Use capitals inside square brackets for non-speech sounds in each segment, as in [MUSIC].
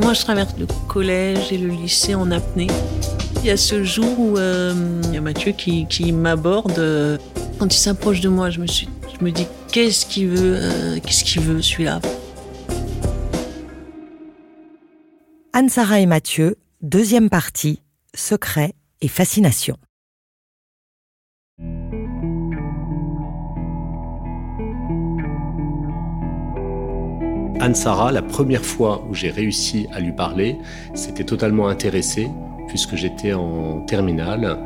Moi, je traverse le collège et le lycée en apnée. Il y a ce jour où euh, il y a Mathieu qui, m'aborde. Quand il s'approche de moi, je me, suis, je me dis qu'est-ce qu'il veut, euh, qu'est-ce qu'il veut celui-là? Anne-Sara et Mathieu, deuxième partie, secret et fascination. Anne-Sara, la première fois où j'ai réussi à lui parler, s'était totalement intéressée puisque j'étais en terminale.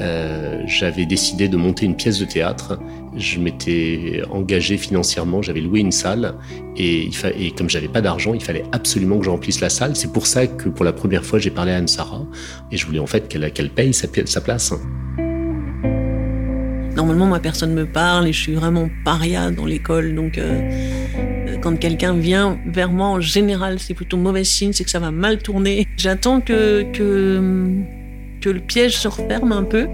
Euh, j'avais décidé de monter une pièce de théâtre. Je m'étais engagé financièrement, j'avais loué une salle et, il fa et comme j'avais pas d'argent, il fallait absolument que je remplisse la salle. C'est pour ça que pour la première fois, j'ai parlé à Anne-Sara et je voulais en fait qu'elle paye sa, sa place. Normalement, ma personne me parle et je suis vraiment paria dans l'école, donc euh, quand quelqu'un vient vers moi, en général, c'est plutôt mauvais signe, c'est que ça va mal tourner. J'attends que, que, que le piège se referme un peu.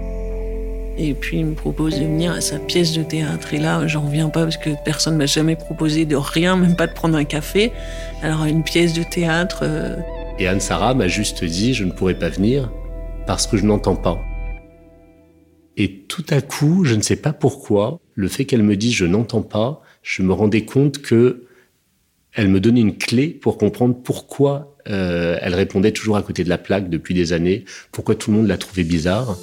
Et puis il me propose de venir à sa pièce de théâtre. Et là, j'en reviens pas parce que personne m'a jamais proposé de rien, même pas de prendre un café. Alors une pièce de théâtre. Euh, Et Anne-Sara m'a juste dit, je ne pourrais pas venir parce que je n'entends pas. Et tout à coup, je ne sais pas pourquoi, le fait qu'elle me dise je n'entends pas, je me rendais compte que elle me donnait une clé pour comprendre pourquoi euh, elle répondait toujours à côté de la plaque depuis des années, pourquoi tout le monde la trouvait bizarre.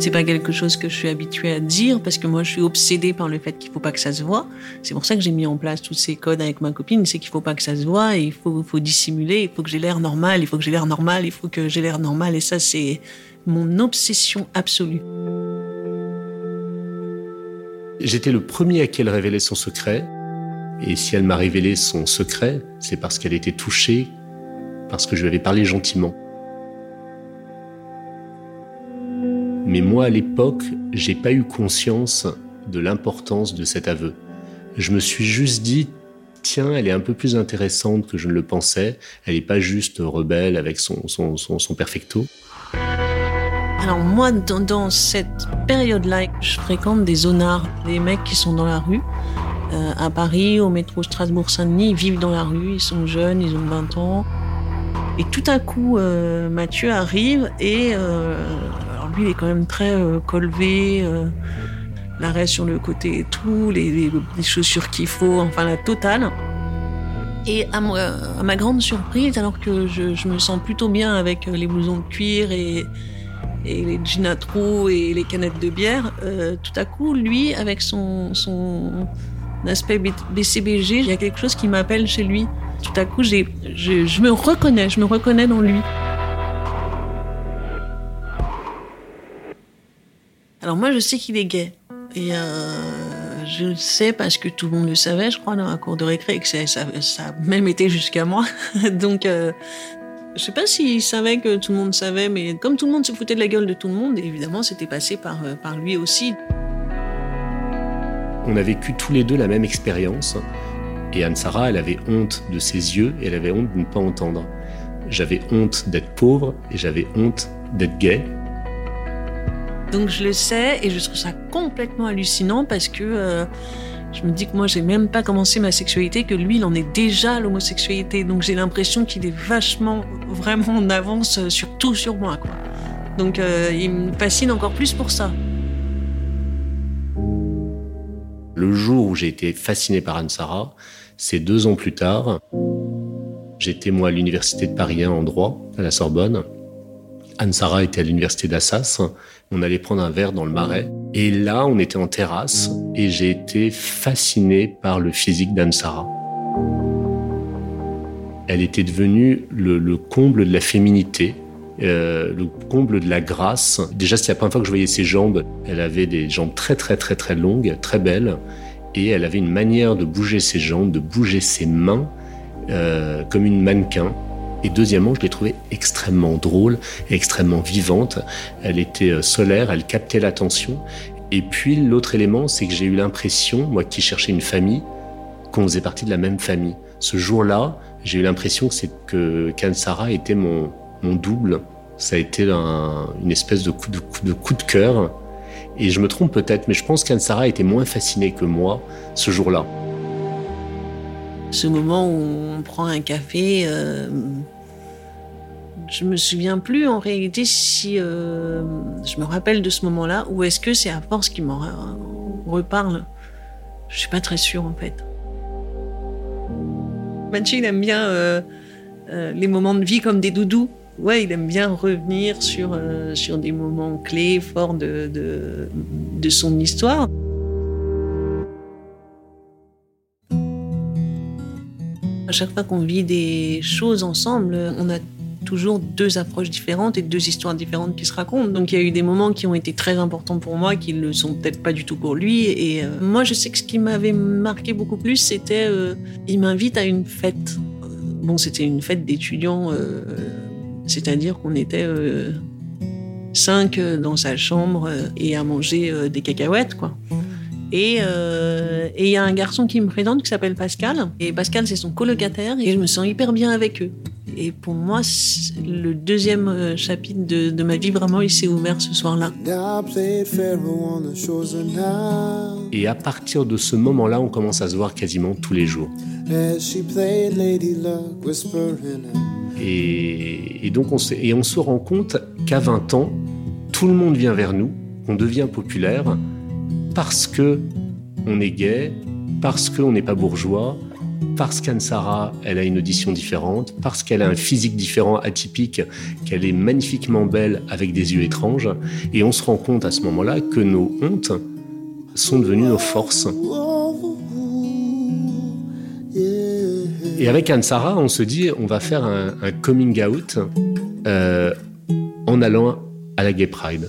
C'est pas quelque chose que je suis habituée à dire parce que moi je suis obsédée par le fait qu'il faut pas que ça se voit. C'est pour ça que j'ai mis en place tous ces codes avec ma copine, c'est qu'il faut pas que ça se voit il faut, faut dissimuler, il faut que j'ai l'air normal, il faut que j'ai l'air normal, il faut que j'ai l'air normal et ça c'est mon obsession absolue. J'étais le premier à qui elle révélait son secret. Et si elle m'a révélé son secret, c'est parce qu'elle était touchée, parce que je lui avais parlé gentiment. Mais moi, à l'époque, j'ai pas eu conscience de l'importance de cet aveu. Je me suis juste dit, tiens, elle est un peu plus intéressante que je ne le pensais. Elle n'est pas juste rebelle avec son, son, son, son perfecto. Alors moi, dans, cette période-là, je fréquente des zonards, des mecs qui sont dans la rue. Euh, à Paris, au métro Strasbourg-Saint-Denis, ils vivent dans la rue, ils sont jeunes, ils ont 20 ans. Et tout à coup, euh, Mathieu arrive et euh, alors lui, il est quand même très colvé, l'arrêt sur le côté et tout, les, chaussures qu'il faut, enfin la totale. Et à, ma grande surprise, alors que je, je, me sens plutôt bien avec les blousons de cuir et, et les trous et les canettes de bière, euh, tout à coup, lui, avec son, son aspect BCBG, il y a quelque chose qui m'appelle chez lui. Tout à coup, je, je me reconnais, je me reconnais dans lui. Alors moi, je sais qu'il est gay. Et euh, je le sais parce que tout le monde le savait, je crois, dans la cour de récré, et que ça, ça, a même été jusqu'à moi. [LAUGHS] Donc, euh, je sais pas s'il savait que tout le monde savait, mais comme tout le monde se foutait de la gueule de tout le monde, évidemment, c'était passé par, euh, par lui aussi. On a vécu tous les deux la même expérience. Et Anne-Sara, elle avait honte de ses yeux et elle avait honte de ne pas entendre. J'avais honte d'être pauvre et j'avais honte d'être gay. Donc je le sais et je trouve ça complètement hallucinant parce que euh, je me dis que moi, j'ai même pas commencé ma sexualité, que lui, il en est déjà l'homosexualité. Donc j'ai l'impression qu'il est vachement, vraiment en avance sur tout sur moi. Donc euh, il me fascine encore plus pour ça. Le jour où j'ai été fasciné par Anne-Sara, c'est deux ans plus tard. J'étais moi à l'université de Paris 1 en droit, à la Sorbonne. Anne-Sara était à l'université d'Assas. On allait prendre un verre dans le marais. Et là, on était en terrasse et j'ai été fasciné par le physique d'Anne-Sara. Elle était devenue le, comble de la féminité, euh, le comble de la grâce. Déjà, c'était la première fois que je voyais ses jambes. Elle avait des jambes très très très très longues, très belles. Et elle avait une manière de bouger ses jambes, de bouger ses mains, euh, comme une mannequin. Et deuxièmement, je l'ai trouvée extrêmement drôle extrêmement vivante. Elle était euh, solaire, elle captait l'attention. Et puis l'autre élément, c'est que j'ai eu l'impression, moi qui cherchais une famille, qu'on faisait partie de la même famille. Ce jour-là, j'ai eu l'impression que c'est que Kansara était mon, double. Ça a été une espèce de coup de, cœur. Et je me trompe peut-être, mais je pense qu'Anne-Sara était moins fascinée que moi ce jour-là. Ce moment où on prend un café, euh, je me souviens plus en réalité si euh, je me rappelle de ce moment-là ou est-ce que c'est à force qu'il m'en reparle? Je suis pas très sûre en fait. Mathieu, il aime bien euh, euh, les moments de vie comme des doudous. Ouais, il aime bien revenir sur, sur des moments clés, forts de, de, de son histoire. À chaque fois qu'on vit des choses ensemble, on a toujours deux approches différentes et deux histoires différentes qui se racontent. Donc il y a eu des moments qui ont été très importants pour moi, qui ne le sont peut-être pas du tout pour lui. Et euh, moi, je sais que ce qui m'avait marqué beaucoup plus, c'était euh, il m'invite à une fête. Euh, bon, c'était une fête d'étudiants, c'est-à-dire qu'on était cinq dans sa chambre et à manger des cacahuètes, quoi. Et il y a un garçon qui me présente qui s'appelle Pascal. Et Pascal, c'est son colocataire. Et je me sens hyper bien avec eux. Et pour moi, c'est- le deuxième euh, chapitre de, de ma vie, vraiment, il s'est ouvert ce soir-là. Et à partir de ce moment-là, on commence à se voir quasiment tous les jours. et donc on se, et on se rend compte qu'à 20 ans, tout le monde vient vers nous, on devient populaire parce que on est gay, parce qu'on n'est pas bourgeois, parce qu'Anne-Sara, elle a une audition différente, parce qu'elle a un physique différent, atypique, qu'elle est magnifiquement belle avec des yeux étranges. Et on se rend compte à ce moment-là que nos hontes sont devenues nos forces. Et avec Anne-Sara, on se dit, on va faire un, un coming out euh, en allant à la Gay Pride.